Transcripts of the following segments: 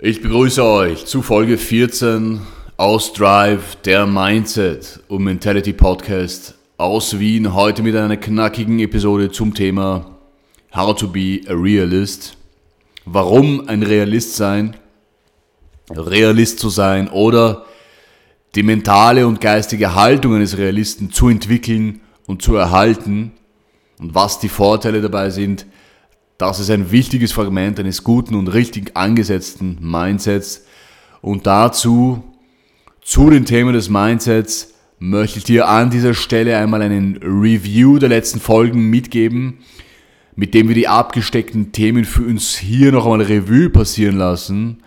Ich begrüße euch zu Folge 14 aus Drive, der Mindset und Mentality Podcast aus Wien. Heute mit einer knackigen Episode zum Thema How to be a Realist. Warum ein Realist sein, Realist zu sein oder die mentale und geistige Haltung eines Realisten zu entwickeln und zu erhalten und was die Vorteile dabei sind, das ist ein wichtiges Fragment eines guten und richtig angesetzten Mindsets. Und dazu, zu den Themen des Mindsets, möchte ich dir an dieser Stelle einmal einen Review der letzten Folgen mitgeben, mit dem wir die abgesteckten Themen für uns hier noch einmal Revue passieren lassen.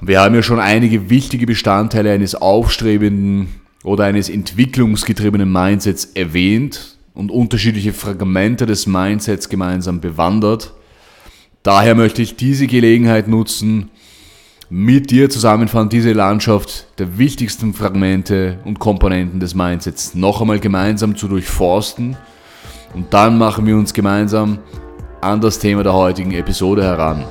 Wir haben ja schon einige wichtige Bestandteile eines aufstrebenden oder eines entwicklungsgetriebenen Mindsets erwähnt und unterschiedliche Fragmente des Mindsets gemeinsam bewandert. Daher möchte ich diese Gelegenheit nutzen, mit dir zusammenfahren, diese Landschaft der wichtigsten Fragmente und Komponenten des Mindsets noch einmal gemeinsam zu durchforsten. Und dann machen wir uns gemeinsam an das Thema der heutigen Episode heran.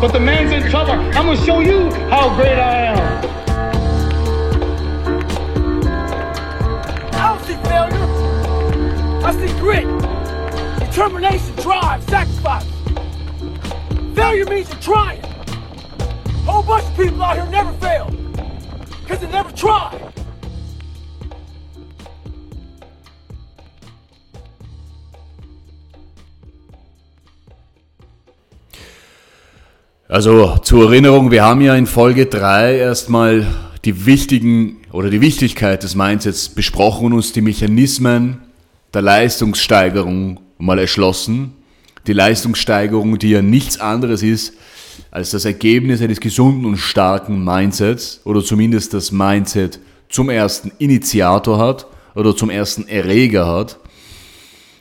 But the man's in trouble. I'm gonna show you how great I am. I see failure. I see grit, determination, drive, sacrifice. Failure means you're trying. A whole bunch of people out here never fail. Because they never tried. Also zur Erinnerung, wir haben ja in Folge 3 erstmal die wichtigen oder die Wichtigkeit des Mindsets besprochen und uns die Mechanismen der Leistungssteigerung mal erschlossen. Die Leistungssteigerung, die ja nichts anderes ist als das Ergebnis eines gesunden und starken Mindsets oder zumindest das Mindset zum ersten Initiator hat oder zum ersten Erreger hat.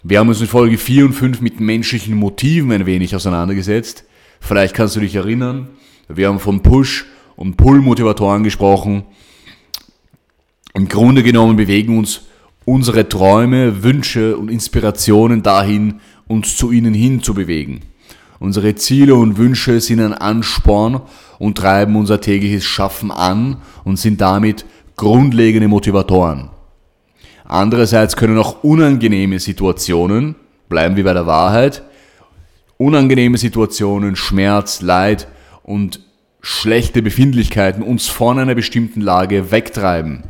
Wir haben uns in Folge 4 und 5 mit menschlichen Motiven ein wenig auseinandergesetzt Vielleicht kannst du dich erinnern, wir haben von Push- und Pull-Motivatoren gesprochen. Im Grunde genommen bewegen uns unsere Träume, Wünsche und Inspirationen dahin, uns zu ihnen hin zu bewegen. Unsere Ziele und Wünsche sind ein Ansporn und treiben unser tägliches Schaffen an und sind damit grundlegende Motivatoren. Andererseits können auch unangenehme Situationen, bleiben wir bei der Wahrheit, unangenehme Situationen, Schmerz, Leid und schlechte Befindlichkeiten uns von einer bestimmten Lage wegtreiben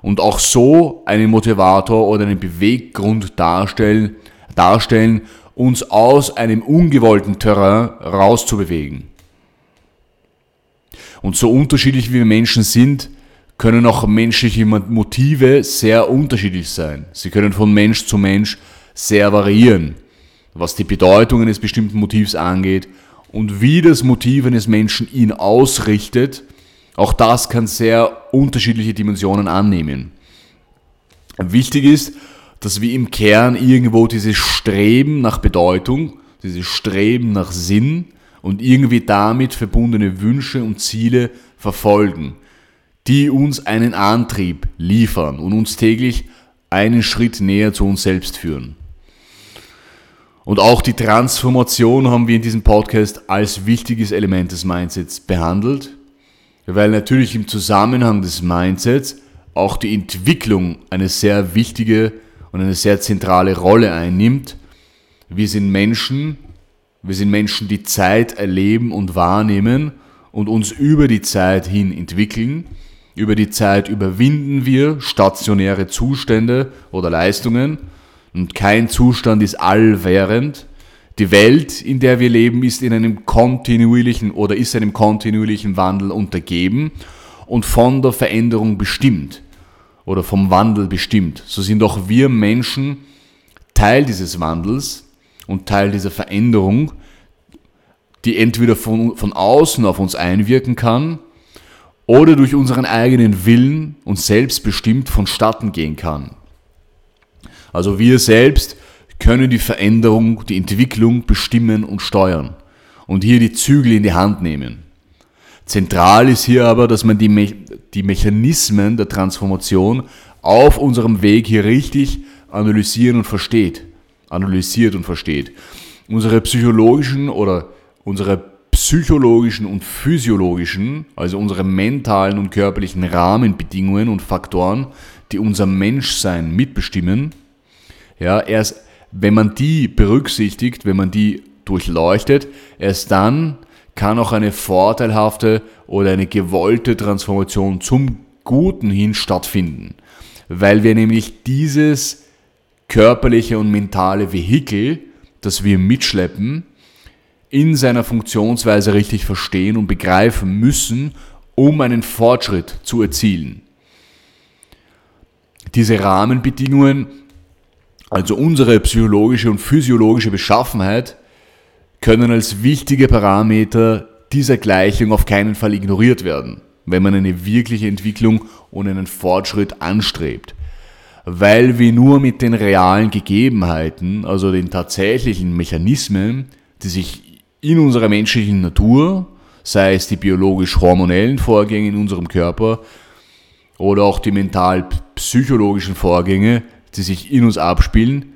und auch so einen Motivator oder einen Beweggrund darstellen, darstellen uns aus einem ungewollten Terrain rauszubewegen. Und so unterschiedlich wie wir Menschen sind, können auch menschliche Motive sehr unterschiedlich sein. Sie können von Mensch zu Mensch sehr variieren was die Bedeutung eines bestimmten Motivs angeht und wie das Motiv eines Menschen ihn ausrichtet, auch das kann sehr unterschiedliche Dimensionen annehmen. Wichtig ist, dass wir im Kern irgendwo dieses Streben nach Bedeutung, dieses Streben nach Sinn und irgendwie damit verbundene Wünsche und Ziele verfolgen, die uns einen Antrieb liefern und uns täglich einen Schritt näher zu uns selbst führen. Und auch die Transformation haben wir in diesem Podcast als wichtiges Element des Mindsets behandelt, weil natürlich im Zusammenhang des Mindsets auch die Entwicklung eine sehr wichtige und eine sehr zentrale Rolle einnimmt. Wir sind Menschen, wir sind Menschen, die Zeit erleben und wahrnehmen und uns über die Zeit hin entwickeln. Über die Zeit überwinden wir stationäre Zustände oder Leistungen und kein Zustand ist allwährend. Die Welt, in der wir leben, ist in einem kontinuierlichen oder ist einem kontinuierlichen Wandel untergeben und von der Veränderung bestimmt oder vom Wandel bestimmt. So sind auch wir Menschen Teil dieses Wandels und Teil dieser Veränderung, die entweder von, von außen auf uns einwirken kann oder durch unseren eigenen Willen und selbstbestimmt vonstatten gehen kann. Also wir selbst können die Veränderung, die Entwicklung bestimmen und steuern und hier die Zügel in die Hand nehmen. Zentral ist hier aber, dass man die, die Mechanismen der Transformation auf unserem Weg hier richtig analysieren und versteht. Analysiert und versteht. Unsere psychologischen oder unsere psychologischen und physiologischen, also unsere mentalen und körperlichen Rahmenbedingungen und Faktoren, die unser Menschsein mitbestimmen, ja, erst wenn man die berücksichtigt, wenn man die durchleuchtet, erst dann kann auch eine vorteilhafte oder eine gewollte Transformation zum Guten hin stattfinden. Weil wir nämlich dieses körperliche und mentale Vehikel, das wir mitschleppen, in seiner Funktionsweise richtig verstehen und begreifen müssen, um einen Fortschritt zu erzielen. Diese Rahmenbedingungen, also unsere psychologische und physiologische Beschaffenheit, können als wichtige Parameter dieser Gleichung auf keinen Fall ignoriert werden, wenn man eine wirkliche Entwicklung und einen Fortschritt anstrebt. Weil wir nur mit den realen Gegebenheiten, also den tatsächlichen Mechanismen, die sich in unserer menschlichen Natur, sei es die biologisch-hormonellen Vorgänge in unserem Körper oder auch die mental-psychologischen Vorgänge, die sich in uns abspielen,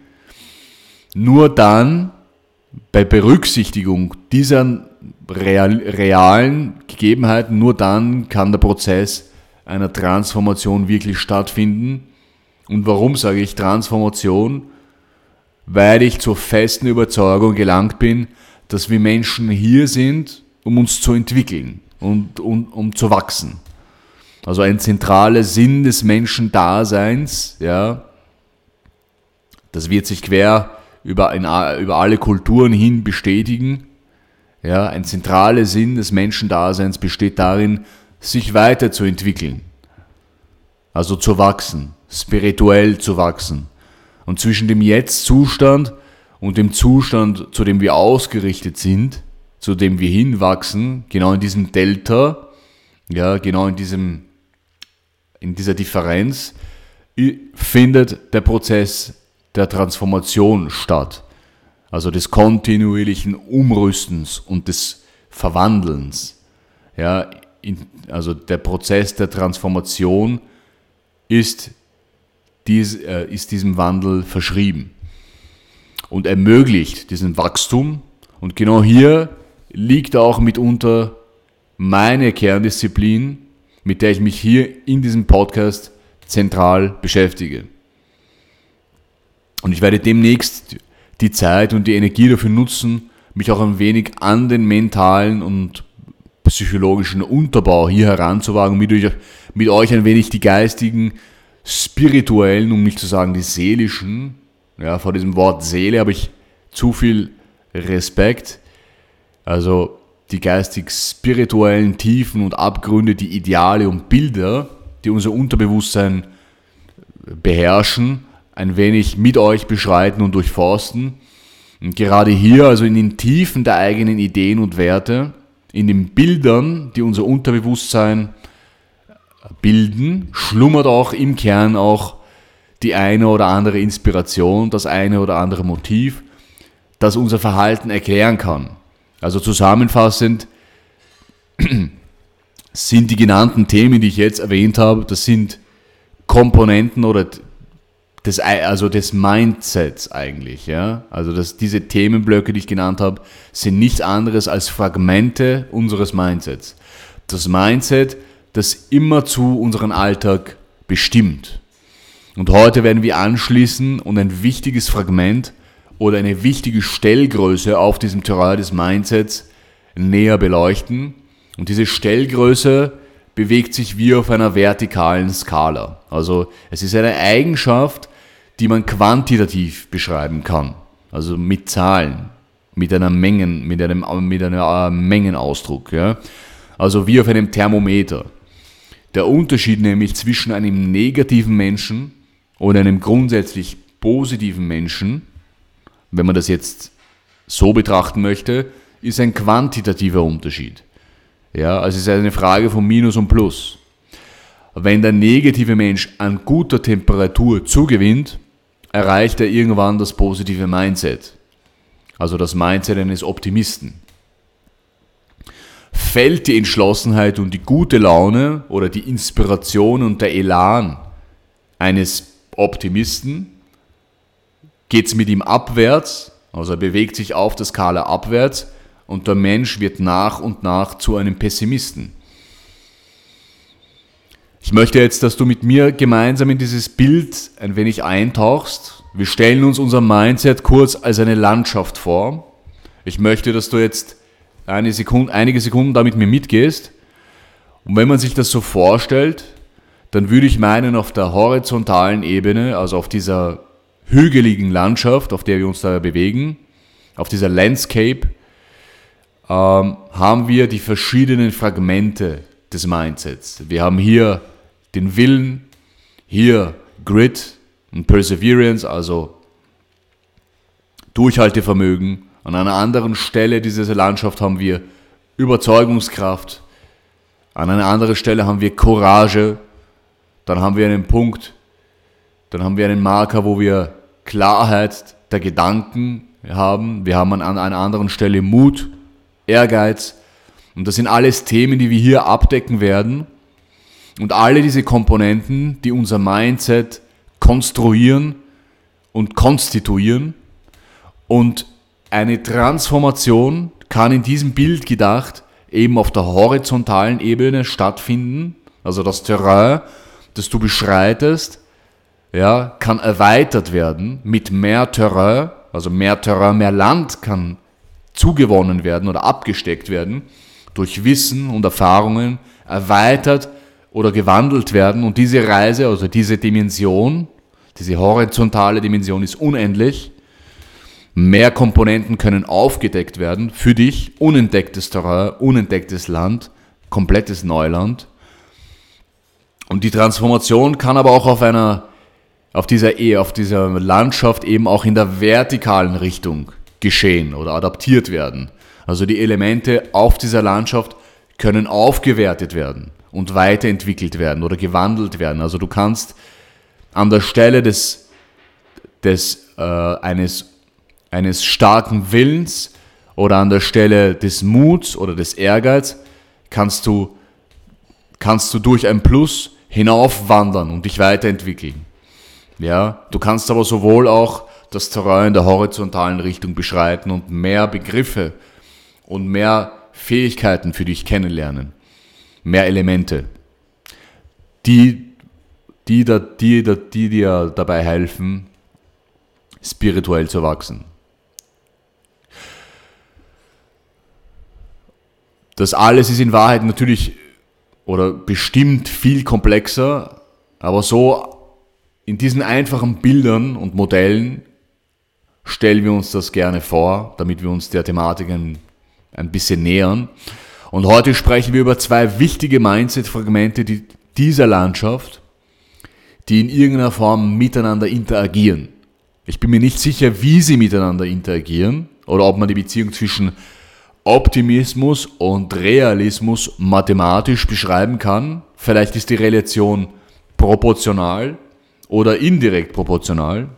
nur dann bei Berücksichtigung dieser real, realen Gegebenheiten, nur dann kann der Prozess einer Transformation wirklich stattfinden. Und warum sage ich Transformation? Weil ich zur festen Überzeugung gelangt bin, dass wir Menschen hier sind, um uns zu entwickeln und, und um zu wachsen. Also ein zentraler Sinn des Menschendaseins, ja, das wird sich quer über, in, über alle Kulturen hin bestätigen. Ja, ein zentraler Sinn des Menschendaseins besteht darin, sich weiterzuentwickeln. Also zu wachsen, spirituell zu wachsen. Und zwischen dem Jetzt-Zustand und dem Zustand, zu dem wir ausgerichtet sind, zu dem wir hinwachsen, genau in diesem Delta, ja, genau in diesem, in dieser Differenz, findet der Prozess der Transformation statt. Also des kontinuierlichen Umrüstens und des Verwandelns. Ja, in, also der Prozess der Transformation ist, dies, äh, ist diesem Wandel verschrieben und ermöglicht diesen Wachstum. Und genau hier liegt auch mitunter meine Kerndisziplin, mit der ich mich hier in diesem Podcast zentral beschäftige. Und ich werde demnächst die Zeit und die Energie dafür nutzen, mich auch ein wenig an den mentalen und psychologischen Unterbau hier heranzuwagen, mit euch, mit euch ein wenig die geistigen, spirituellen, um nicht zu sagen die seelischen ja, vor diesem Wort Seele habe ich zu viel Respekt. Also die geistig-spirituellen Tiefen und Abgründe, die Ideale und Bilder, die unser Unterbewusstsein beherrschen, ein wenig mit euch beschreiten und durchforsten. Und gerade hier, also in den Tiefen der eigenen Ideen und Werte, in den Bildern, die unser Unterbewusstsein bilden, schlummert auch im Kern auch die eine oder andere Inspiration, das eine oder andere Motiv, das unser Verhalten erklären kann. Also zusammenfassend sind die genannten Themen, die ich jetzt erwähnt habe, das sind Komponenten oder des, also des Mindsets eigentlich. Ja? Also das, diese Themenblöcke, die ich genannt habe, sind nichts anderes als Fragmente unseres Mindsets. Das Mindset, das immer zu unserem Alltag bestimmt. Und heute werden wir anschließen und ein wichtiges Fragment oder eine wichtige Stellgröße auf diesem Terrain des Mindsets näher beleuchten. Und diese Stellgröße bewegt sich wie auf einer vertikalen Skala. Also es ist eine Eigenschaft, die man quantitativ beschreiben kann. Also mit Zahlen, mit einer Mengen, mit einem, mit einem äh, Mengenausdruck. Ja? Also wie auf einem Thermometer. Der Unterschied nämlich zwischen einem negativen Menschen oder einem grundsätzlich positiven Menschen, wenn man das jetzt so betrachten möchte, ist ein quantitativer Unterschied. Ja, also es ist eine Frage von Minus und Plus. Wenn der negative Mensch an guter Temperatur zugewinnt, erreicht er irgendwann das positive Mindset. Also das Mindset eines Optimisten. fällt die Entschlossenheit und die gute Laune oder die Inspiration und der Elan eines Optimisten, geht es mit ihm abwärts, also er bewegt sich auf der Skala abwärts und der Mensch wird nach und nach zu einem Pessimisten. Ich möchte jetzt, dass du mit mir gemeinsam in dieses Bild ein wenig eintauchst. Wir stellen uns unser Mindset kurz als eine Landschaft vor. Ich möchte, dass du jetzt eine Sekunde, einige Sekunden da mit mir mitgehst. Und wenn man sich das so vorstellt, dann würde ich meinen, auf der horizontalen Ebene, also auf dieser hügeligen Landschaft, auf der wir uns da bewegen, auf dieser Landscape, ähm, haben wir die verschiedenen Fragmente des Mindsets. Wir haben hier den Willen, hier Grit und Perseverance, also Durchhaltevermögen. An einer anderen Stelle dieser Landschaft haben wir Überzeugungskraft. An einer anderen Stelle haben wir Courage. Dann haben wir einen Punkt, dann haben wir einen Marker, wo wir Klarheit der Gedanken haben. Wir haben an einer anderen Stelle Mut, Ehrgeiz. Und das sind alles Themen, die wir hier abdecken werden. Und alle diese Komponenten, die unser Mindset konstruieren und konstituieren. Und eine Transformation kann in diesem Bild gedacht eben auf der horizontalen Ebene stattfinden. Also das Terrain, das du beschreitest, ja, kann erweitert werden mit mehr Terrain, also mehr Terrain, mehr Land kann zugewonnen werden oder abgesteckt werden, durch Wissen und Erfahrungen erweitert oder gewandelt werden. Und diese Reise, also diese Dimension, diese horizontale Dimension ist unendlich. Mehr Komponenten können aufgedeckt werden für dich. Unentdecktes Terrain, unentdecktes Land, komplettes Neuland. Und die Transformation kann aber auch auf einer, auf dieser Ehe, auf dieser Landschaft eben auch in der vertikalen Richtung geschehen oder adaptiert werden. Also die Elemente auf dieser Landschaft können aufgewertet werden und weiterentwickelt werden oder gewandelt werden. Also du kannst an der Stelle des, des, äh, eines, eines starken Willens oder an der Stelle des Muts oder des Ehrgeiz kannst du, kannst du durch ein Plus hinaufwandern und dich weiterentwickeln. Ja, du kannst aber sowohl auch das Terrain in der horizontalen Richtung beschreiten und mehr Begriffe und mehr Fähigkeiten für dich kennenlernen mehr Elemente, die, die, die, die, die dir dabei helfen, spirituell zu wachsen. Das alles ist in Wahrheit natürlich oder bestimmt viel komplexer, aber so in diesen einfachen Bildern und Modellen stellen wir uns das gerne vor, damit wir uns der Thematik ein, bisschen nähern. Und heute sprechen wir über zwei wichtige Mindset-Fragmente dieser Landschaft, die in irgendeiner Form miteinander interagieren. Ich bin mir nicht sicher, wie sie miteinander interagieren oder ob man die Beziehung zwischen Optimismus und Realismus mathematisch beschreiben kann. Vielleicht ist die Relation proportional oder indirekt proportional.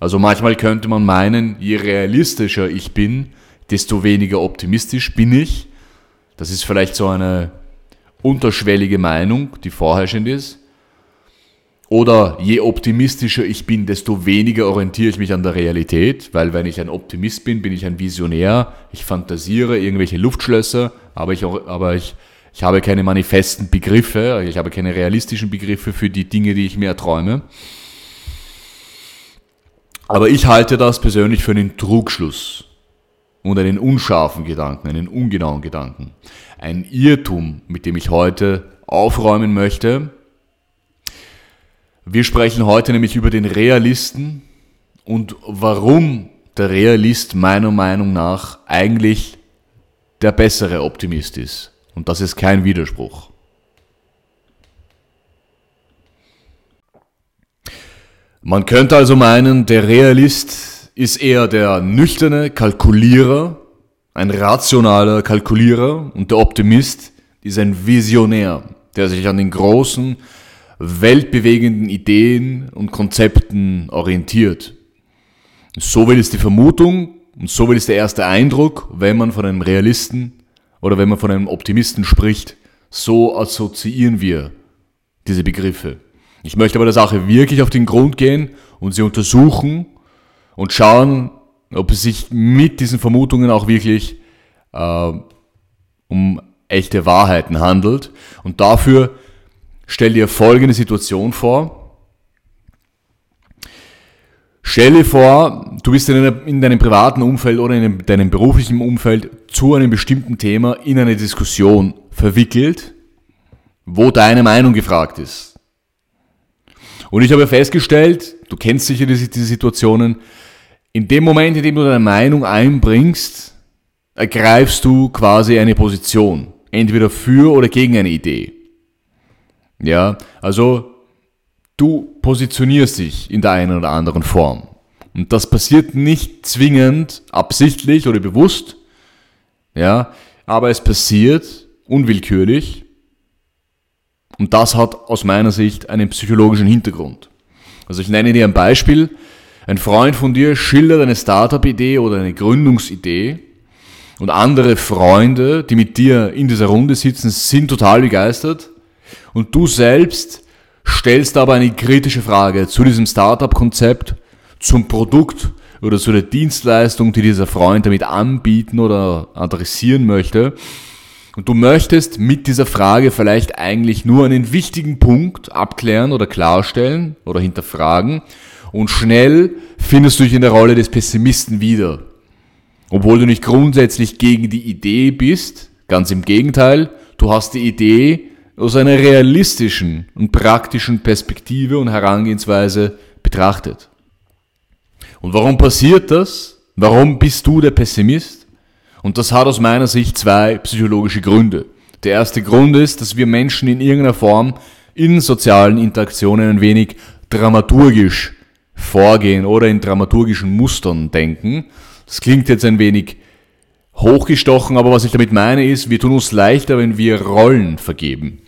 Also manchmal könnte man meinen, je realistischer ich bin, desto weniger optimistisch bin ich. Das ist vielleicht so eine unterschwellige Meinung, die vorherrschend ist. Oder je optimistischer ich bin, desto weniger orientiere ich mich an der Realität, weil wenn ich ein Optimist bin, bin ich ein Visionär, ich fantasiere irgendwelche Luftschlösser, aber ich, aber ich, ich habe keine manifesten Begriffe, ich habe keine realistischen Begriffe für die Dinge, die ich mir erträume. Aber ich halte das persönlich für einen Trugschluss und einen unscharfen Gedanken, einen ungenauen Gedanken. Ein Irrtum, mit dem ich heute aufräumen möchte. Wir sprechen heute nämlich über den Realisten und warum der Realist meiner Meinung nach eigentlich der bessere Optimist ist. Und das ist kein Widerspruch. Man könnte also meinen, der Realist ist eher der nüchterne Kalkulierer, ein rationaler Kalkulierer und der Optimist ist ein Visionär, der sich an den großen, weltbewegenden Ideen und Konzepten orientiert. So will es die Vermutung und so will es der erste Eindruck, wenn man von einem Realisten oder wenn man von einem Optimisten spricht, so assoziieren wir diese Begriffe. Ich möchte aber der Sache wirklich auf den Grund gehen und sie untersuchen und schauen, ob es sich mit diesen Vermutungen auch wirklich äh, um echte Wahrheiten handelt. Und dafür stell dir folgende Situation vor. Stell dir vor, du bist in, einer, in deinem privaten Umfeld oder in deinem beruflichen Umfeld zu einem bestimmten Thema in eine Diskussion verwickelt, wo deine Meinung gefragt ist. Und ich habe festgestellt, du kennst sicher diese, diese Situationen, in dem Moment, in dem du deine Meinung einbringst, ergreifst du quasi eine Position. Entweder für oder gegen eine Idee. Ja, also du positionierst dich in der einen oder anderen Form. Und das passiert nicht zwingend absichtlich oder bewusst, ja, aber es passiert unwillkürlich und das hat aus meiner Sicht einen psychologischen Hintergrund. Also ich nenne dir ein Beispiel. Ein Freund von dir schildert eine Startup-Idee oder eine Gründungsidee und andere Freunde, die mit dir in dieser Runde sitzen, sind total begeistert und du selbst stellst aber eine kritische Frage zu diesem Startup-Konzept, zum Produkt oder zu der Dienstleistung, die dieser Freund damit anbieten oder adressieren möchte. Und du möchtest mit dieser Frage vielleicht eigentlich nur einen wichtigen Punkt abklären oder klarstellen oder hinterfragen. Und schnell findest du dich in der Rolle des Pessimisten wieder. Obwohl du nicht grundsätzlich gegen die Idee bist, ganz im Gegenteil, du hast die Idee aus einer realistischen und praktischen Perspektive und Herangehensweise betrachtet. Und warum passiert das? Warum bist du der Pessimist? Und das hat aus meiner Sicht zwei psychologische Gründe. Der erste Grund ist, dass wir Menschen in irgendeiner Form in sozialen Interaktionen ein wenig dramaturgisch vorgehen oder in dramaturgischen Mustern denken. Das klingt jetzt ein wenig hochgestochen, aber was ich damit meine ist, wir tun uns leichter, wenn wir Rollen vergeben.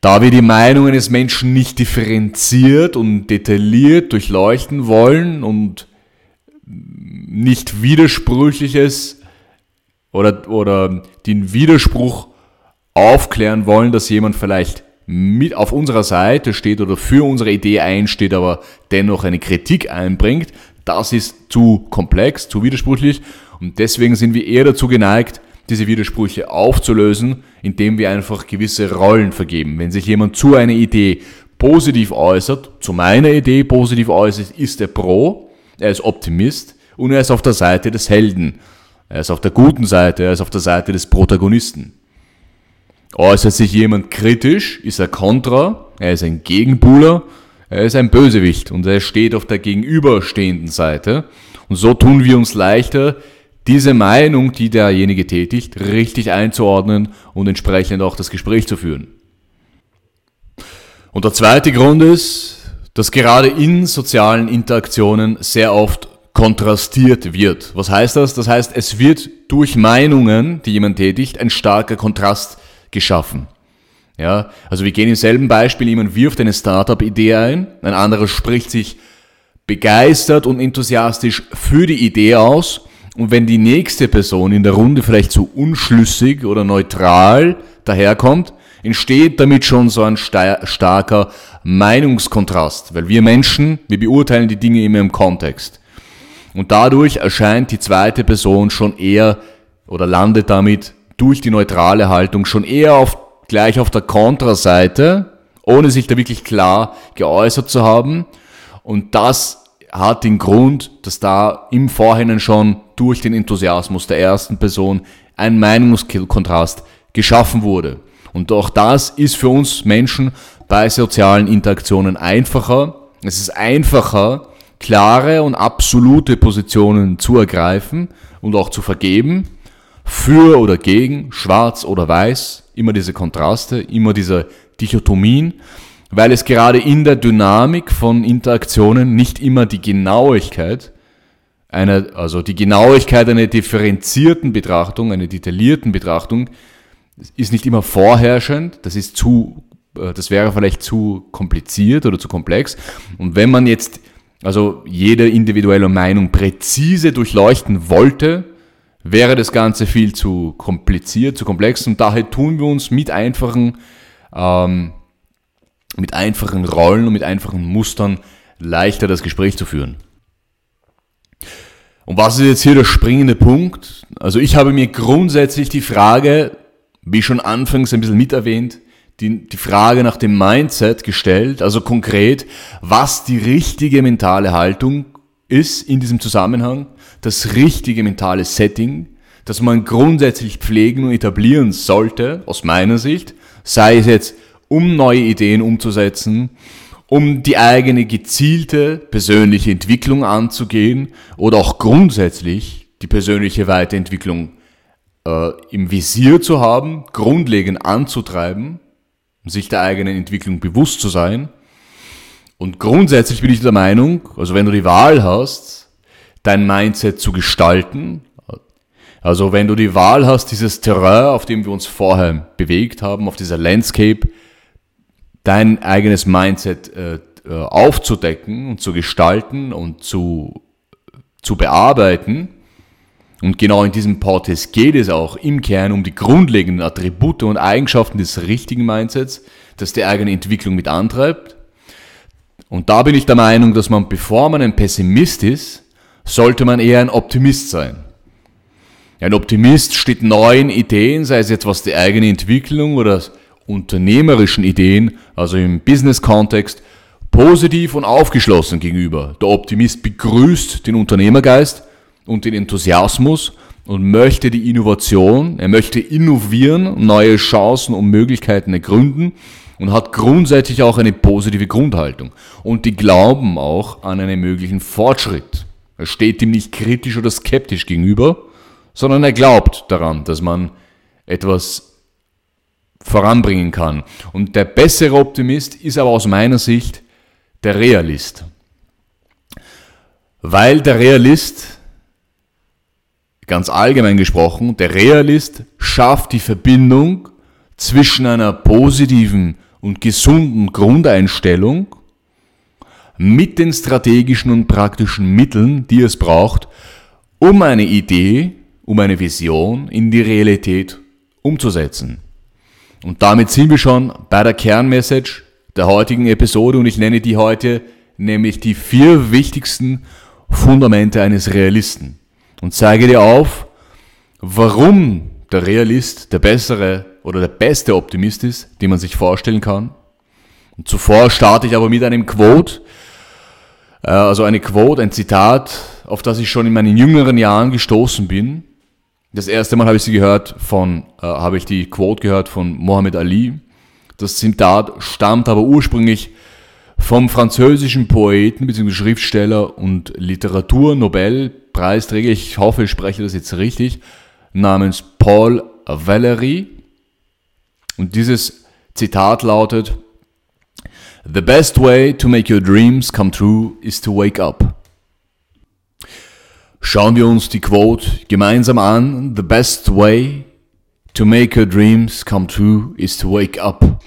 Da wir die Meinungen des Menschen nicht differenziert und detailliert durchleuchten wollen und nicht widersprüchliches oder, oder den Widerspruch aufklären wollen, dass jemand vielleicht mit auf unserer Seite steht oder für unsere Idee einsteht, aber dennoch eine Kritik einbringt, das ist zu komplex, zu widersprüchlich und deswegen sind wir eher dazu geneigt, diese Widersprüche aufzulösen, indem wir einfach gewisse Rollen vergeben. Wenn sich jemand zu einer Idee positiv äußert, zu meiner Idee positiv äußert, ist er Pro, er ist Optimist und er ist auf der Seite des Helden. Er ist auf der guten Seite, er ist auf der Seite des Protagonisten. Äußert sich jemand kritisch, ist er Kontra, er ist ein Gegenbuhler, er ist ein Bösewicht und er steht auf der gegenüberstehenden Seite. Und so tun wir uns leichter, diese Meinung, die derjenige tätigt, richtig einzuordnen und entsprechend auch das Gespräch zu führen. Und der zweite Grund ist, dass gerade in sozialen Interaktionen sehr oft kontrastiert wird. Was heißt das? Das heißt, es wird durch Meinungen, die jemand tätigt, ein starker Kontrast geschaffen. Ja, also wir gehen im selben Beispiel, jemand wirft eine Startup-Idee ein, ein anderer spricht sich begeistert und enthusiastisch für die Idee aus und wenn die nächste Person in der Runde vielleicht zu unschlüssig oder neutral daherkommt, entsteht damit schon so ein starker Meinungskontrast, weil wir Menschen, wir beurteilen die Dinge immer im Kontext. Und dadurch erscheint die zweite Person schon eher oder landet damit durch die neutrale Haltung schon eher auf, gleich auf der Kontraseite, ohne sich da wirklich klar geäußert zu haben. Und das hat den Grund, dass da im Vorhinein schon durch den Enthusiasmus der ersten Person ein Meinungskontrast geschaffen wurde. Und auch das ist für uns Menschen bei sozialen Interaktionen einfacher. Es ist einfacher, klare und absolute Positionen zu ergreifen und auch zu vergeben. Für oder gegen, schwarz oder weiß, immer diese Kontraste, immer diese Dichotomien, weil es gerade in der Dynamik von Interaktionen nicht immer die Genauigkeit eine, also die Genauigkeit einer differenzierten Betrachtung, einer detaillierten Betrachtung, ist nicht immer vorherrschend. Das ist zu, äh, das wäre vielleicht zu kompliziert oder zu komplex. Und wenn man jetzt also jede individuelle Meinung präzise durchleuchten wollte, wäre das Ganze viel zu kompliziert, zu komplex und daher tun wir uns mit einfachen, ähm, mit einfachen Rollen und mit einfachen Mustern leichter das Gespräch zu führen. Und was ist jetzt hier der springende Punkt? Also ich habe mir grundsätzlich die Frage, wie schon anfangs ein bisschen mit erwähnt, die, die Frage nach dem Mindset gestellt, also konkret, was die richtige mentale Haltung ist in diesem Zusammenhang, das richtige mentale Setting, das man grundsätzlich pflegen und etablieren sollte, aus meiner Sicht, sei es jetzt, um neue Ideen umzusetzen, um die eigene gezielte persönliche Entwicklung anzugehen oder auch grundsätzlich die persönliche Weiterentwicklung äh, im Visier zu haben, grundlegend anzutreiben, sich der eigenen Entwicklung bewusst zu sein. Und grundsätzlich bin ich der Meinung, also wenn du die Wahl hast, dein Mindset zu gestalten, also wenn du die Wahl hast, dieses Terrain, auf dem wir uns vorher bewegt haben, auf dieser Landscape, dein eigenes Mindset äh, äh, aufzudecken und zu gestalten und zu, zu bearbeiten. Und genau in diesem Podcast geht es auch im Kern um die grundlegenden Attribute und Eigenschaften des richtigen Mindsets, das die eigene Entwicklung mit antreibt. Und da bin ich der Meinung, dass man, bevor man ein Pessimist ist, sollte man eher ein Optimist sein. Ein Optimist steht neuen Ideen, sei es jetzt was die eigene Entwicklung oder unternehmerischen Ideen, also im Business-Kontext, positiv und aufgeschlossen gegenüber. Der Optimist begrüßt den Unternehmergeist und den Enthusiasmus und möchte die Innovation, er möchte innovieren, neue Chancen und Möglichkeiten ergründen und hat grundsätzlich auch eine positive Grundhaltung. Und die glauben auch an einen möglichen Fortschritt. Er steht ihm nicht kritisch oder skeptisch gegenüber, sondern er glaubt daran, dass man etwas voranbringen kann. Und der bessere Optimist ist aber aus meiner Sicht der Realist. Weil der Realist, ganz allgemein gesprochen, der Realist schafft die Verbindung zwischen einer positiven und gesunden Grundeinstellung mit den strategischen und praktischen Mitteln, die es braucht, um eine Idee, um eine Vision in die Realität umzusetzen. Und damit sind wir schon bei der Kernmessage der heutigen Episode und ich nenne die heute nämlich die vier wichtigsten Fundamente eines Realisten und zeige dir auf, warum der Realist der bessere oder der beste Optimist ist, den man sich vorstellen kann. Und zuvor starte ich aber mit einem Quote, äh, also eine Quote, ein Zitat, auf das ich schon in meinen jüngeren Jahren gestoßen bin das erste Mal habe ich sie gehört von, äh, habe ich die Quote gehört von Mohammed Ali. Das Zitat stammt aber ursprünglich vom französischen Poeten bzw. Schriftsteller und Literatur-Nobelpreisträger, ich hoffe, ich spreche das jetzt richtig, namens Paul Valéry. Und dieses Zitat lautet, The best way to make your dreams come true is to wake up. Schauen wir uns die Quote gemeinsam an. The best way to make your dreams come true is to wake up.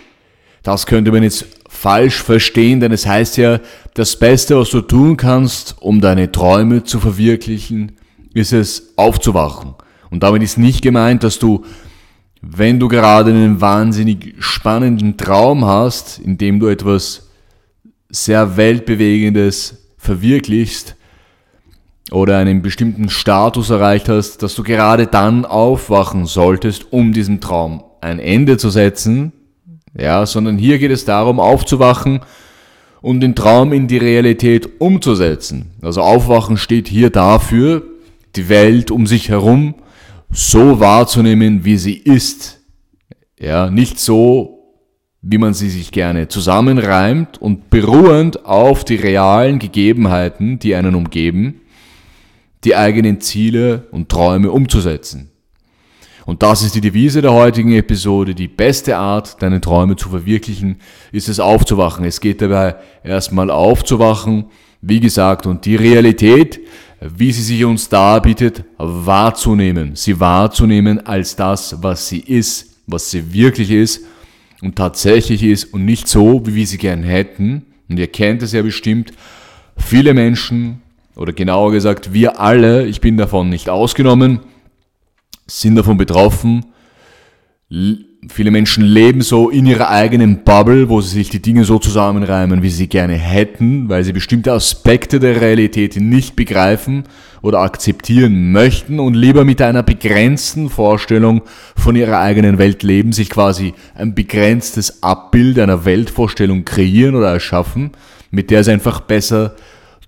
Das könnte man jetzt falsch verstehen, denn es heißt ja, das Beste, was du tun kannst, um deine Träume zu verwirklichen, ist es aufzuwachen. Und damit ist nicht gemeint, dass du, wenn du gerade einen wahnsinnig spannenden Traum hast, in dem du etwas sehr weltbewegendes verwirklichst, oder einen bestimmten Status erreicht hast, dass du gerade dann aufwachen solltest, um diesem Traum ein Ende zu setzen, ja, sondern hier geht es darum, aufzuwachen und den Traum in die Realität umzusetzen. Also aufwachen steht hier dafür, die Welt um sich herum so wahrzunehmen, wie sie ist. Ja, nicht so, wie man sie sich gerne zusammenreimt und beruhend auf die realen Gegebenheiten, die einen umgeben, die eigenen Ziele und Träume umzusetzen. Und das ist die Devise der heutigen Episode. Die beste Art, deine Träume zu verwirklichen, ist es aufzuwachen. Es geht dabei erstmal aufzuwachen, wie gesagt, und die Realität, wie sie sich uns darbietet, wahrzunehmen. Sie wahrzunehmen als das, was sie ist, was sie wirklich ist und tatsächlich ist und nicht so, wie wir sie gern hätten. Und ihr kennt es ja bestimmt. Viele Menschen oder genauer gesagt, wir alle, ich bin davon nicht ausgenommen, sind davon betroffen. Viele Menschen leben so in ihrer eigenen Bubble, wo sie sich die Dinge so zusammenreimen, wie sie gerne hätten, weil sie bestimmte Aspekte der Realität nicht begreifen oder akzeptieren möchten und lieber mit einer begrenzten Vorstellung von ihrer eigenen Welt leben, sich quasi ein begrenztes Abbild einer Weltvorstellung kreieren oder erschaffen, mit der sie einfach besser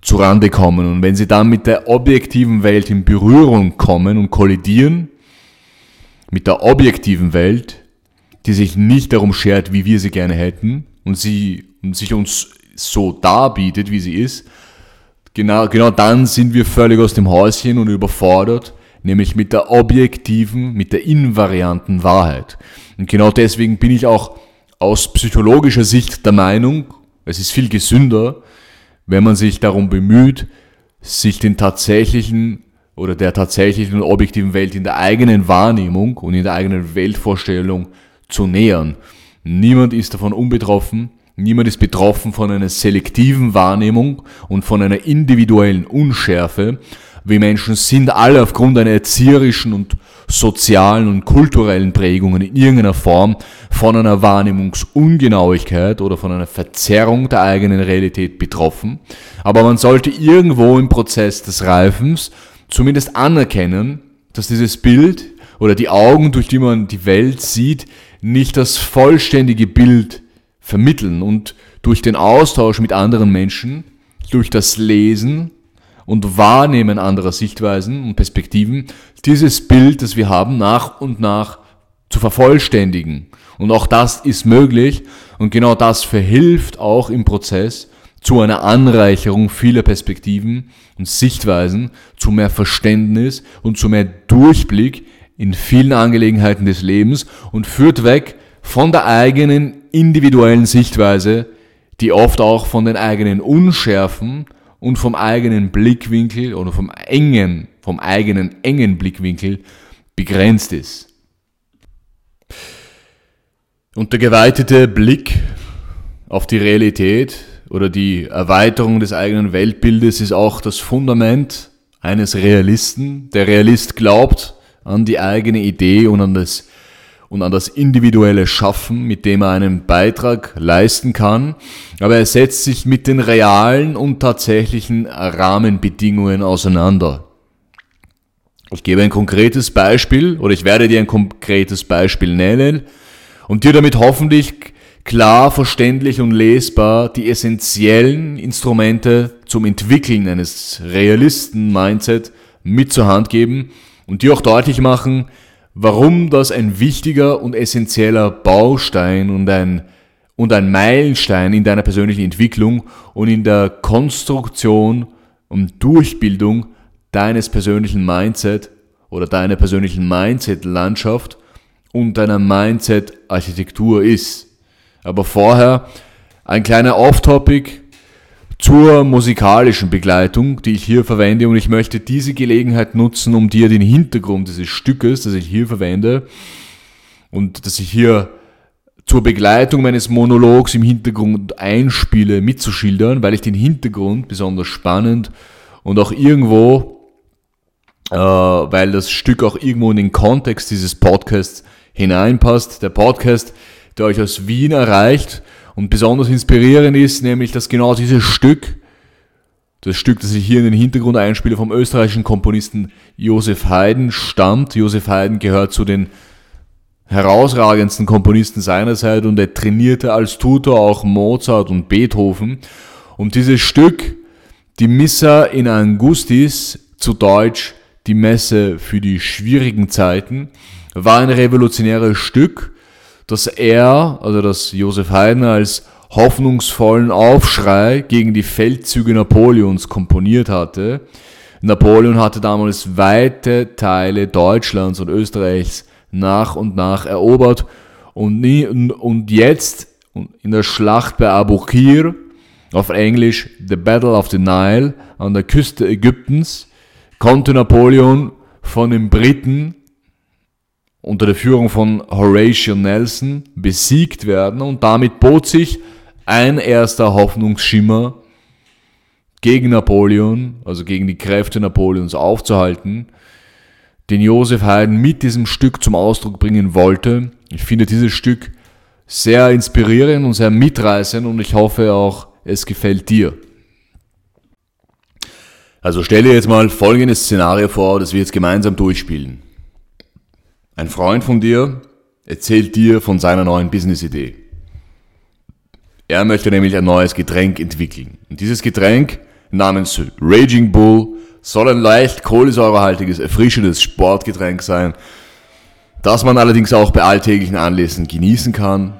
zurande kommen. Und wenn sie dann mit der objektiven Welt in Berührung kommen und kollidieren, mit der objektiven Welt, die sich nicht darum schert, wie wir sie gerne hätten und sie und sich uns so darbietet, wie sie ist, genau, genau dann sind wir völlig aus dem Häuschen und überfordert, nämlich mit der objektiven, mit der invarianten Wahrheit. Und genau deswegen bin ich auch aus psychologischer Sicht der Meinung, es ist viel gesünder, wenn man sich darum bemüht, sich den tatsächlichen oder der tatsächlichen und objektiven Welt in der eigenen Wahrnehmung und in der eigenen Weltvorstellung zu nähern. Niemand ist davon unbetroffen, niemand ist betroffen von einer selektiven Wahrnehmung und von einer individuellen Unschärfe. Wir Menschen sind alle aufgrund einer erzieherischen und sozialen und kulturellen Prägungen in irgendeiner Form von einer Wahrnehmungsungenauigkeit oder von einer Verzerrung der eigenen Realität betroffen. Aber man sollte irgendwo im Prozess des Reifens zumindest anerkennen, dass dieses Bild oder die Augen, durch die man die Welt sieht, nicht das vollständige Bild vermitteln und durch den Austausch mit anderen Menschen, durch das Lesen und Wahrnehmen anderer Sichtweisen und Perspektiven dieses Bild, das wir haben, nach und nach zu vervollständigen. Und auch das ist möglich und genau das verhilft auch im Prozess zu einer Anreicherung vieler Perspektiven und Sichtweisen, zu mehr Verständnis und zu mehr Durchblick in vielen Angelegenheiten des Lebens und führt weg von der eigenen individuellen Sichtweise, die oft auch von den eigenen Unschärfen und vom eigenen Blickwinkel oder vom engen, vom eigenen engen Blickwinkel begrenzt ist. Und der geweitete Blick auf die Realität oder die Erweiterung des eigenen Weltbildes ist auch das Fundament eines Realisten. Der Realist glaubt an die eigene Idee und an das und an das individuelle Schaffen, mit dem er einen Beitrag leisten kann, aber er setzt sich mit den realen und tatsächlichen Rahmenbedingungen auseinander. Ich gebe ein konkretes Beispiel oder ich werde dir ein konkretes Beispiel nennen und dir damit hoffentlich klar, verständlich und lesbar die essentiellen Instrumente zum Entwickeln eines Realisten-Mindset mit zur Hand geben und dir auch deutlich machen, warum das ein wichtiger und essentieller Baustein und ein, und ein Meilenstein in deiner persönlichen Entwicklung und in der Konstruktion und Durchbildung deines persönlichen Mindset oder deiner persönlichen Mindset-Landschaft und deiner Mindset-Architektur ist. Aber vorher ein kleiner Off-Topic zur musikalischen Begleitung, die ich hier verwende. Und ich möchte diese Gelegenheit nutzen, um dir den Hintergrund dieses Stückes, das ich hier verwende und das ich hier zur Begleitung meines Monologs im Hintergrund einspiele, mitzuschildern, weil ich den Hintergrund besonders spannend und auch irgendwo, äh, weil das Stück auch irgendwo in den Kontext dieses Podcasts hineinpasst. Der Podcast, der euch aus Wien erreicht und besonders inspirierend ist nämlich, dass genau dieses Stück, das Stück, das ich hier in den Hintergrund einspiele, vom österreichischen Komponisten Josef Haydn stammt. Josef Haydn gehört zu den herausragendsten Komponisten seiner Zeit und er trainierte als Tutor auch Mozart und Beethoven. Und dieses Stück, die Missa in Angustis, zu Deutsch die Messe für die schwierigen Zeiten, war ein revolutionäres Stück, dass er, also dass Josef Haydn als hoffnungsvollen Aufschrei gegen die Feldzüge Napoleons komponiert hatte. Napoleon hatte damals weite Teile Deutschlands und Österreichs nach und nach erobert und, nie, und jetzt in der Schlacht bei Abu Qir, auf Englisch The Battle of the Nile, an der Küste Ägyptens, konnte Napoleon von den Briten unter der Führung von Horatio Nelson besiegt werden und damit bot sich ein erster Hoffnungsschimmer gegen Napoleon, also gegen die Kräfte Napoleons aufzuhalten. den Josef Haydn mit diesem Stück zum Ausdruck bringen wollte. Ich finde dieses Stück sehr inspirierend und sehr mitreißend und ich hoffe auch, es gefällt dir. Also stell dir jetzt mal folgendes Szenario vor, das wir jetzt gemeinsam durchspielen. Ein Freund von dir erzählt dir von seiner neuen Business-Idee. Er möchte nämlich ein neues Getränk entwickeln. Und dieses Getränk namens Raging Bull soll ein leicht kohlensäurehaltiges, erfrischendes Sportgetränk sein, das man allerdings auch bei alltäglichen Anlässen genießen kann.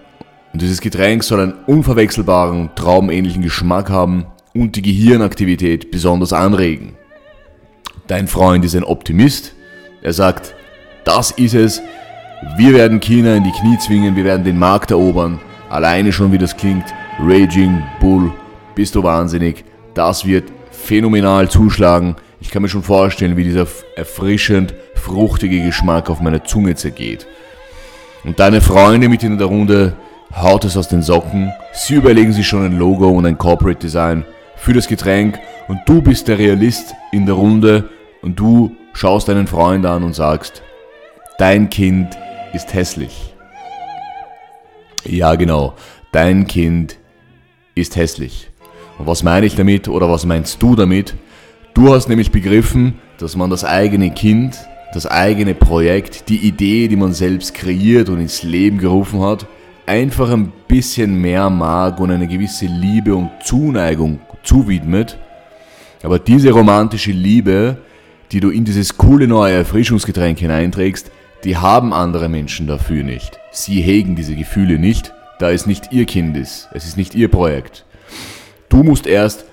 Und dieses Getränk soll einen unverwechselbaren, traumähnlichen Geschmack haben und die Gehirnaktivität besonders anregen. Dein Freund ist ein Optimist. Er sagt, das ist es. Wir werden China in die Knie zwingen, wir werden den Markt erobern. Alleine schon wie das klingt, Raging Bull, bist du wahnsinnig. Das wird phänomenal zuschlagen. Ich kann mir schon vorstellen, wie dieser erfrischend fruchtige Geschmack auf meiner Zunge zergeht. Und deine Freunde mit in der Runde haut es aus den Socken. Sie überlegen sich schon ein Logo und ein Corporate Design für das Getränk und du bist der Realist in der Runde und du schaust deinen Freund an und sagst, dein Kind ist hässlich. Ja, genau, dein Kind ist hässlich. Und was meine ich damit oder was meinst du damit? Du hast nämlich begriffen, dass man das eigene Kind, das eigene Projekt, die Idee, die man selbst kreiert und ins Leben gerufen hat, einfach ein bisschen mehr mag und eine gewisse Liebe und Zuneigung zuwidmet. Aber diese romantische Liebe, die du in dieses coole neue Erfrischungsgetränk hineinträgst, die haben andere Menschen dafür nicht. Sie hegen diese Gefühle nicht, da es nicht ihr Kind ist. Es ist nicht ihr Projekt. Du musst erst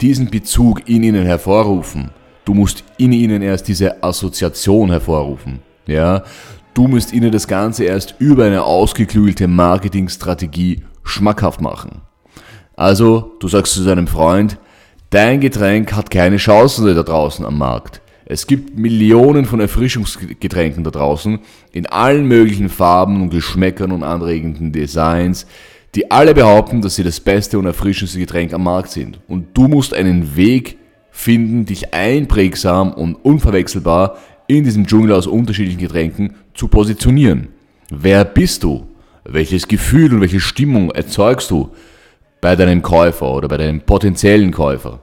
diesen Bezug in ihnen hervorrufen. Du musst in ihnen erst diese Assoziation hervorrufen. Ja, du musst ihnen das Ganze erst über eine ausgeklügelte Marketingstrategie schmackhaft machen. Also, du sagst zu deinem Freund, dein Getränk hat keine Chance da draußen am Markt. Es gibt Millionen von Erfrischungsgetränken da draußen, in allen möglichen Farben und Geschmäckern und anregenden Designs, die alle behaupten, dass sie das beste und erfrischendste Getränk am Markt sind. Und du musst einen Weg finden, dich einprägsam und unverwechselbar in diesem Dschungel aus unterschiedlichen Getränken zu positionieren. Wer bist du? Welches Gefühl und welche Stimmung erzeugst du bei deinem Käufer oder bei deinem potenziellen Käufer?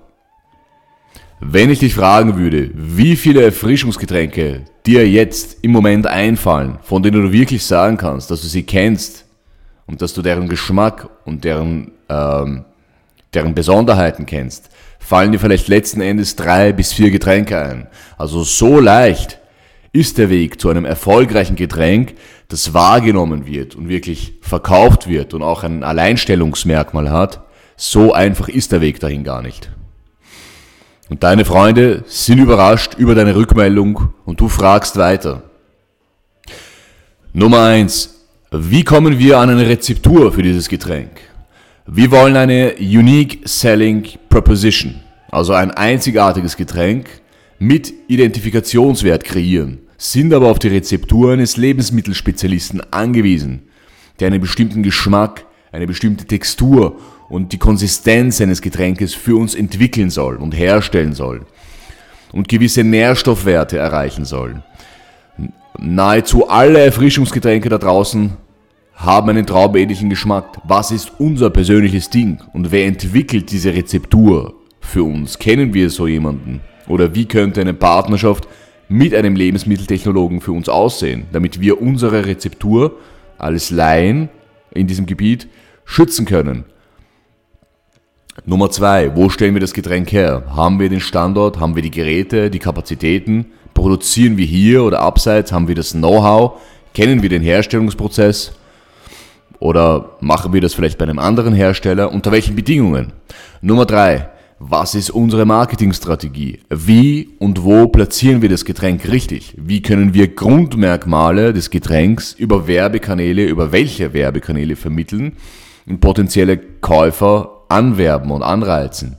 Wenn ich dich fragen würde, wie viele Erfrischungsgetränke dir jetzt im Moment einfallen, von denen du wirklich sagen kannst, dass du sie kennst und dass du deren Geschmack und deren, ähm, deren Besonderheiten kennst, fallen dir vielleicht letzten Endes drei bis vier Getränke ein. Also so leicht ist der Weg zu einem erfolgreichen Getränk, das wahrgenommen wird und wirklich verkauft wird und auch ein Alleinstellungsmerkmal hat, so einfach ist der Weg dahin gar nicht. Und deine Freunde sind überrascht über deine Rückmeldung und du fragst weiter. Nummer eins: Wie kommen wir an eine Rezeptur für dieses Getränk? Wir wollen eine Unique Selling Proposition, also ein einzigartiges Getränk mit Identifikationswert kreieren, sind aber auf die Rezeptur eines Lebensmittelspezialisten angewiesen, der einen bestimmten Geschmack, eine bestimmte Textur und die Konsistenz eines Getränkes für uns entwickeln soll und herstellen soll und gewisse Nährstoffwerte erreichen soll. Nahezu alle Erfrischungsgetränke da draußen haben einen traumähnlichen Geschmack. Was ist unser persönliches Ding und wer entwickelt diese Rezeptur für uns? Kennen wir so jemanden? Oder wie könnte eine Partnerschaft mit einem Lebensmitteltechnologen für uns aussehen, damit wir unsere Rezeptur als Laien in diesem Gebiet schützen können Nummer zwei, wo stellen wir das Getränk her? Haben wir den Standort? Haben wir die Geräte, die Kapazitäten? Produzieren wir hier oder abseits? Haben wir das Know-how? Kennen wir den Herstellungsprozess? Oder machen wir das vielleicht bei einem anderen Hersteller? Unter welchen Bedingungen? Nummer drei, was ist unsere Marketingstrategie? Wie und wo platzieren wir das Getränk richtig? Wie können wir Grundmerkmale des Getränks über Werbekanäle, über welche Werbekanäle vermitteln und potenzielle Käufer anwerben und anreizen.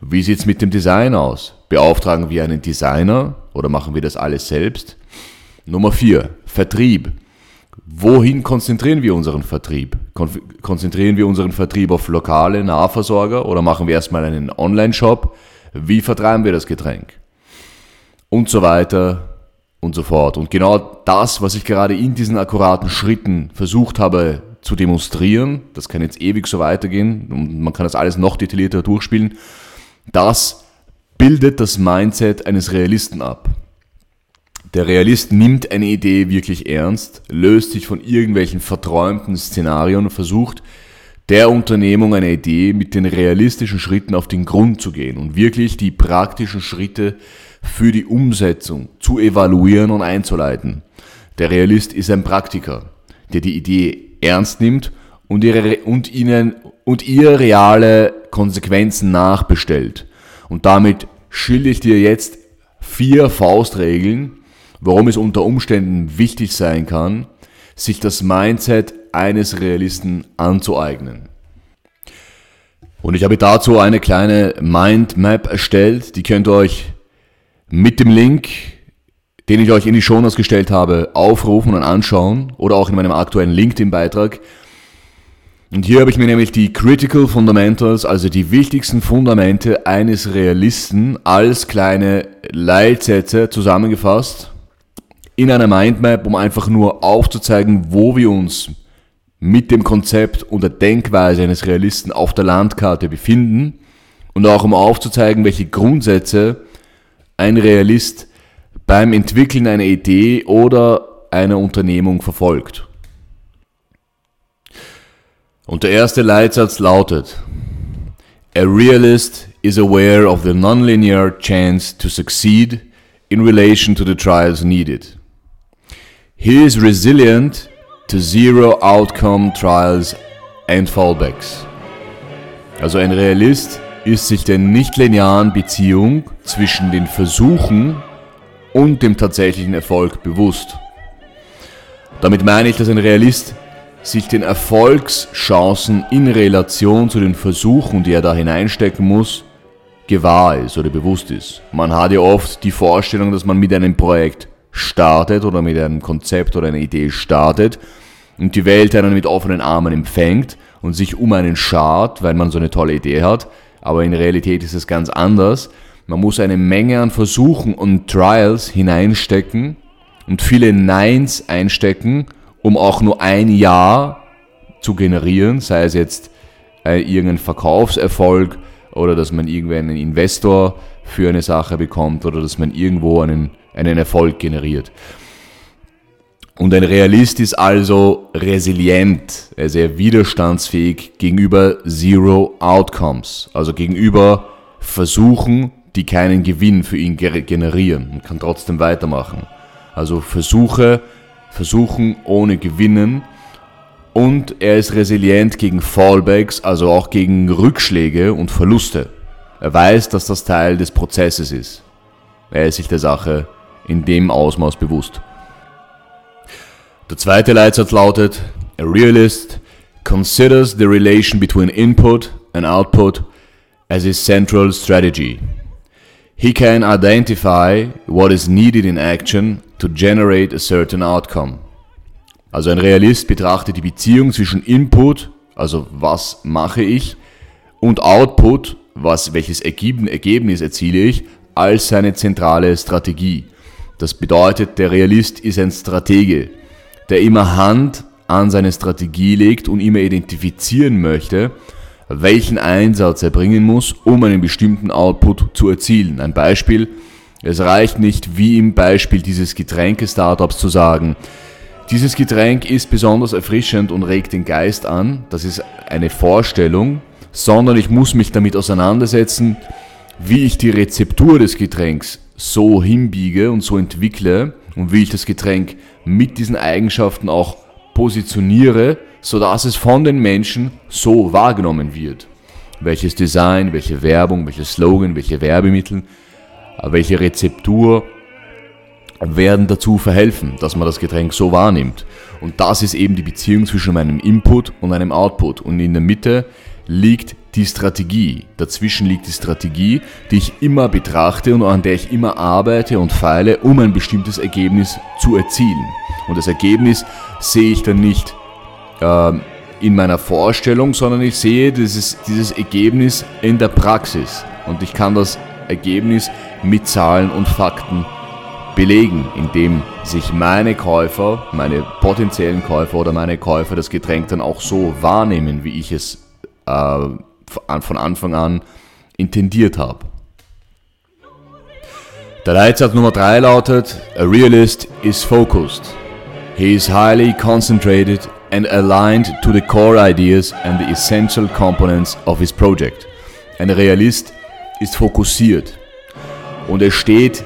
Wie sieht's mit dem Design aus? Beauftragen wir einen Designer oder machen wir das alles selbst? Nummer 4. Vertrieb. Wohin konzentrieren wir unseren Vertrieb? Konzentrieren wir unseren Vertrieb auf lokale Nahversorger oder machen wir erstmal einen Online-Shop? Wie vertreiben wir das Getränk? Und so weiter und so fort. Und genau das, was ich gerade in diesen akkuraten Schritten versucht habe zu demonstrieren, das kann jetzt ewig so weitergehen und man kann das alles noch detaillierter durchspielen, das bildet das Mindset eines Realisten ab. Der Realist nimmt eine Idee wirklich ernst, löst sich von irgendwelchen verträumten Szenarien und versucht, der Unternehmung einer Idee mit den realistischen Schritten auf den Grund zu gehen und wirklich die praktischen Schritte für die Umsetzung zu evaluieren und einzuleiten. Der Realist ist ein Praktiker, der die Idee ernst nimmt und ihre, und ihnen, und ihr reale Konsequenzen nachbestellt. Und damit schilde ich dir jetzt vier Faustregeln, warum es unter Umständen wichtig sein kann, sich das Mindset eines Realisten anzueignen. Und ich habe dazu eine kleine Mindmap erstellt, die könnt ihr euch mit dem Link, den ich euch in die Shownotes gestellt habe, aufrufen und anschauen oder auch in meinem aktuellen LinkedIn-Beitrag. Und hier habe ich mir nämlich die Critical Fundamentals, also die wichtigsten Fundamente eines Realisten als kleine Leitsätze zusammengefasst in einer Mindmap, um einfach nur aufzuzeigen, wo wir uns mit dem Konzept und der Denkweise eines Realisten auf der Landkarte befinden und auch um aufzuzeigen, welche Grundsätze ein Realist beim Entwickeln einer Idee oder einer Unternehmung verfolgt. Und der erste Leitsatz lautet, A realist is aware of the nonlinear chance to succeed in relation to the trials needed. He is resilient to zero outcome trials and fallbacks. Also ein Realist ist sich der nicht-linearen Beziehung zwischen den Versuchen und dem tatsächlichen Erfolg bewusst. Damit meine ich, dass ein Realist sich den Erfolgschancen in Relation zu den Versuchen, die er da hineinstecken muss, gewahr ist oder bewusst ist. Man hat ja oft die Vorstellung, dass man mit einem Projekt startet oder mit einem Konzept oder einer Idee startet und die Welt einen mit offenen Armen empfängt und sich um einen schart, weil man so eine tolle Idee hat aber in Realität ist es ganz anders. Man muss eine Menge an Versuchen und Trials hineinstecken und viele Neins einstecken, um auch nur ein Ja zu generieren, sei es jetzt äh, irgendein Verkaufserfolg oder dass man irgendwann einen Investor für eine Sache bekommt oder dass man irgendwo einen, einen Erfolg generiert. Und ein Realist ist also resilient, sehr widerstandsfähig gegenüber Zero Outcomes, also gegenüber Versuchen, die keinen Gewinn für ihn generieren und kann trotzdem weitermachen. Also Versuche, Versuchen ohne Gewinnen und er ist resilient gegen Fallbacks, also auch gegen Rückschläge und Verluste. Er weiß, dass das Teil des Prozesses ist. Er ist sich der Sache in dem Ausmaß bewusst. Der zweite Leitsatz lautet, a realist considers the relation between input and output as his central strategy. He can identify what is needed in action to generate a certain outcome. Also ein Realist betrachtet die Beziehung zwischen Input, also was mache ich, und Output, was, welches Ergebnis erziele ich, als seine zentrale Strategie. Das bedeutet, der Realist ist ein Stratege der immer Hand an seine Strategie legt und immer identifizieren möchte, welchen Einsatz er bringen muss, um einen bestimmten Output zu erzielen. Ein Beispiel, es reicht nicht wie im Beispiel dieses Getränke-Startups zu sagen, dieses Getränk ist besonders erfrischend und regt den Geist an, das ist eine Vorstellung, sondern ich muss mich damit auseinandersetzen, wie ich die Rezeptur des Getränks so hinbiege und so entwickle und wie ich das Getränk mit diesen Eigenschaften auch positioniere, sodass es von den Menschen so wahrgenommen wird. Welches Design, welche Werbung, welche Slogan, welche Werbemittel, welche Rezeptur werden dazu verhelfen, dass man das Getränk so wahrnimmt. Und das ist eben die Beziehung zwischen meinem Input und einem Output. Und in der Mitte liegt die Strategie. Dazwischen liegt die Strategie, die ich immer betrachte und an der ich immer arbeite und feile, um ein bestimmtes Ergebnis zu erzielen. Und das Ergebnis sehe ich dann nicht äh, in meiner Vorstellung, sondern ich sehe dieses, dieses Ergebnis in der Praxis. Und ich kann das Ergebnis mit Zahlen und Fakten belegen, indem sich meine Käufer, meine potenziellen Käufer oder meine Käufer das Getränk dann auch so wahrnehmen, wie ich es äh, von Anfang an intendiert habe. Der Leitsatz Nummer 3 lautet, A realist is focused. He is highly concentrated and aligned to the core ideas and the essential components of his project. Ein Realist ist fokussiert und er steht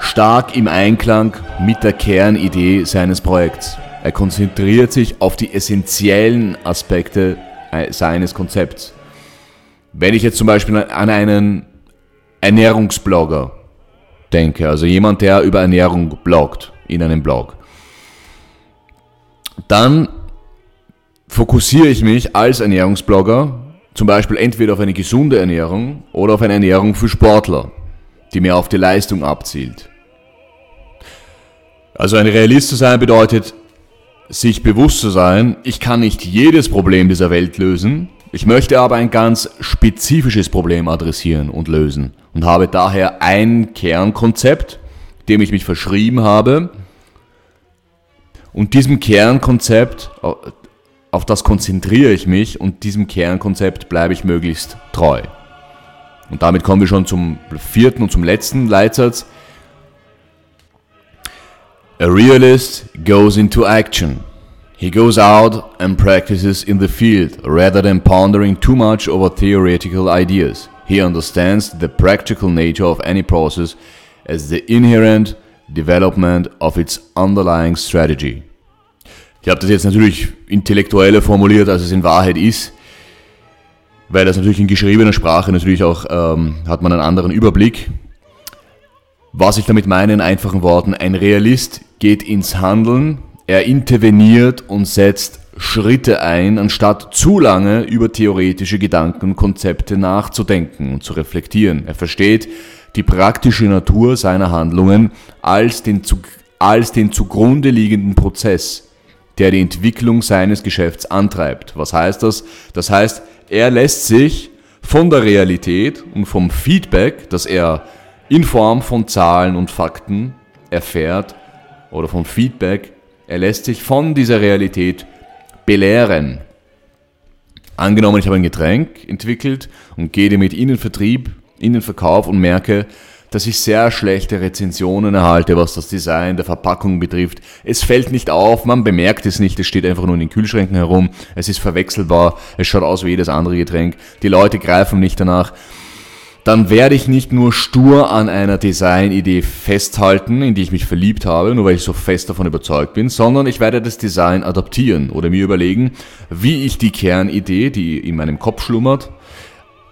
stark im Einklang mit der Kernidee seines Projekts. Er konzentriert sich auf die essentiellen Aspekte äh, seines Konzepts. Wenn ich jetzt zum Beispiel an einen Ernährungsblogger denke, also jemand, der über Ernährung bloggt in einem Blog, dann fokussiere ich mich als Ernährungsblogger zum Beispiel entweder auf eine gesunde Ernährung oder auf eine Ernährung für Sportler, die mehr auf die Leistung abzielt. Also ein Realist zu sein bedeutet, sich bewusst zu sein, ich kann nicht jedes Problem dieser Welt lösen, ich möchte aber ein ganz spezifisches Problem adressieren und lösen und habe daher ein Kernkonzept, dem ich mich verschrieben habe. Und diesem Kernkonzept, auf das konzentriere ich mich und diesem Kernkonzept bleibe ich möglichst treu. Und damit kommen wir schon zum vierten und zum letzten Leitsatz. A realist goes into action. He goes out and practices in the field rather than pondering too much over theoretical ideas. He understands the practical nature of any process as the inherent development of its underlying strategy. Ich habe das jetzt natürlich intellektueller formuliert, als es in Wahrheit ist, weil das natürlich in geschriebener Sprache natürlich auch ähm, hat man einen anderen Überblick. Was ich damit meine in einfachen Worten, ein Realist geht ins Handeln, er interveniert und setzt Schritte ein, anstatt zu lange über theoretische Gedanken und Konzepte nachzudenken und zu reflektieren. Er versteht die praktische Natur seiner Handlungen als den, als den zugrunde liegenden Prozess der die Entwicklung seines Geschäfts antreibt. Was heißt das? Das heißt, er lässt sich von der Realität und vom Feedback, das er in Form von Zahlen und Fakten erfährt, oder vom Feedback, er lässt sich von dieser Realität belehren. Angenommen, ich habe ein Getränk entwickelt und gehe damit in den Vertrieb, in den Verkauf und merke, dass ich sehr schlechte Rezensionen erhalte, was das Design der Verpackung betrifft. Es fällt nicht auf, man bemerkt es nicht, es steht einfach nur in den Kühlschränken herum, es ist verwechselbar, es schaut aus wie jedes andere Getränk, die Leute greifen nicht danach. Dann werde ich nicht nur stur an einer Designidee festhalten, in die ich mich verliebt habe, nur weil ich so fest davon überzeugt bin, sondern ich werde das Design adaptieren oder mir überlegen, wie ich die Kernidee, die in meinem Kopf schlummert,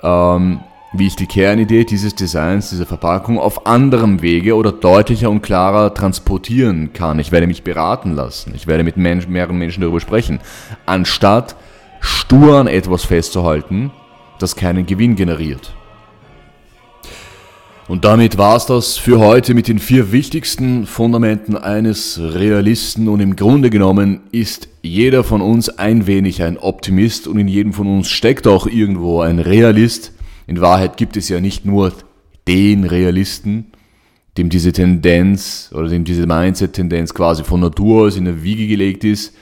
ähm, wie ich die Kernidee dieses Designs, dieser Verpackung auf anderem Wege oder deutlicher und klarer transportieren kann. Ich werde mich beraten lassen. Ich werde mit Mensch, mehreren Menschen darüber sprechen. Anstatt stur an etwas festzuhalten, das keinen Gewinn generiert. Und damit war es das für heute mit den vier wichtigsten Fundamenten eines Realisten. Und im Grunde genommen ist jeder von uns ein wenig ein Optimist und in jedem von uns steckt auch irgendwo ein Realist. In Wahrheit gibt es ja nicht nur den Realisten, dem diese Tendenz oder dem diese Mindset-Tendenz quasi von Natur aus in der Wiege gelegt ist.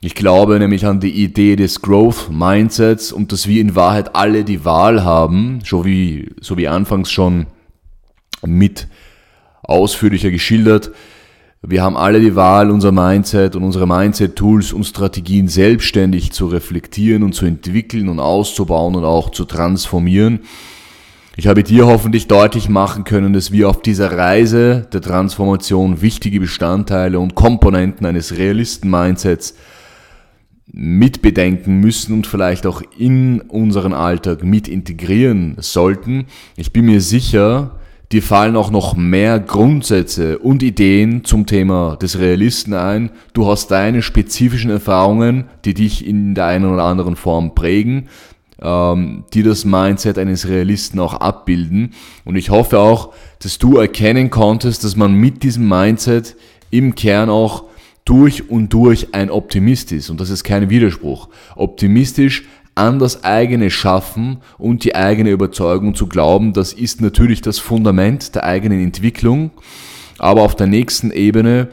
Ich glaube nämlich an die Idee des Growth Mindsets und dass wir in Wahrheit alle die Wahl haben, so wie, so wie anfangs schon mit ausführlicher geschildert, wir haben alle die Wahl, unser Mindset und unsere Mindset-Tools und Strategien selbstständig zu reflektieren und zu entwickeln und auszubauen und auch zu transformieren. Ich habe dir hoffentlich deutlich machen können, dass wir auf dieser Reise der Transformation wichtige Bestandteile und Komponenten eines Realisten-Mindsets mitbedenken müssen und vielleicht auch in unseren Alltag mit integrieren sollten. Ich bin mir sicher, Dir fallen auch noch mehr Grundsätze und Ideen zum Thema des Realisten ein. Du hast deine spezifischen Erfahrungen, die dich in der einen oder anderen Form prägen, ähm, die das Mindset eines Realisten auch abbilden. Und ich hoffe auch, dass du erkennen konntest, dass man mit diesem Mindset im Kern auch durch und durch ein Optimist ist. Und das ist kein Widerspruch. Optimistisch an das eigene Schaffen und die eigene Überzeugung zu glauben, das ist natürlich das Fundament der eigenen Entwicklung. aber auf der nächsten Ebene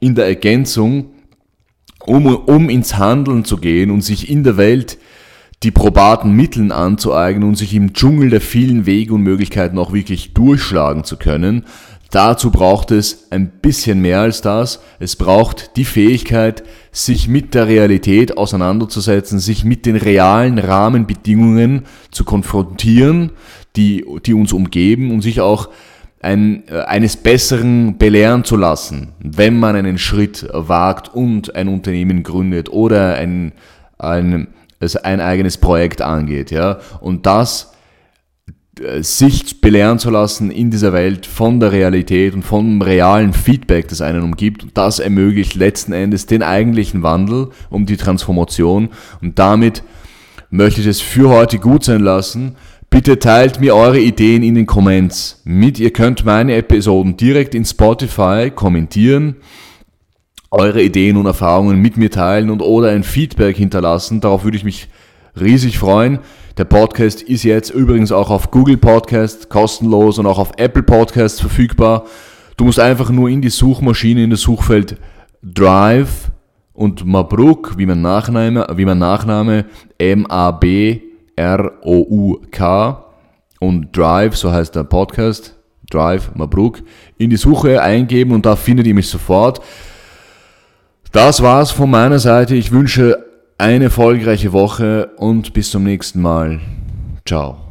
in der Ergänzung, um, um ins Handeln zu gehen und sich in der Welt die probaten Mitteln anzueignen und sich im Dschungel der vielen Wege und Möglichkeiten auch wirklich durchschlagen zu können. Dazu braucht es ein bisschen mehr als das. Es braucht die Fähigkeit, sich mit der Realität auseinanderzusetzen, sich mit den realen Rahmenbedingungen zu konfrontieren, die, die uns umgeben und sich auch ein, äh, eines Besseren belehren zu lassen, wenn man einen Schritt wagt und ein Unternehmen gründet oder ein, ein, also ein eigenes Projekt angeht. Ja? Und das sich belehren zu lassen in dieser Welt von der Realität und vom realen Feedback, das einen umgibt. Das ermöglicht letzten Endes den eigentlichen Wandel um die Transformation. Und damit möchte ich es für heute gut sein lassen. Bitte teilt mir eure Ideen in den Comments mit. Ihr könnt meine Episoden direkt in Spotify kommentieren, eure Ideen und Erfahrungen mit mir teilen und oder ein Feedback hinterlassen. Darauf würde ich mich riesig freuen. Der Podcast ist jetzt übrigens auch auf Google Podcast kostenlos und auch auf Apple Podcast verfügbar. Du musst einfach nur in die Suchmaschine, in das Suchfeld Drive und Mabruk, wie mein Nachname, wie mein Nachname M-A-B R-O-U-K und Drive, so heißt der Podcast, Drive Mabruk, in die Suche eingeben und da findet ihr mich sofort. Das war's von meiner Seite. Ich wünsche eine erfolgreiche Woche und bis zum nächsten Mal. Ciao.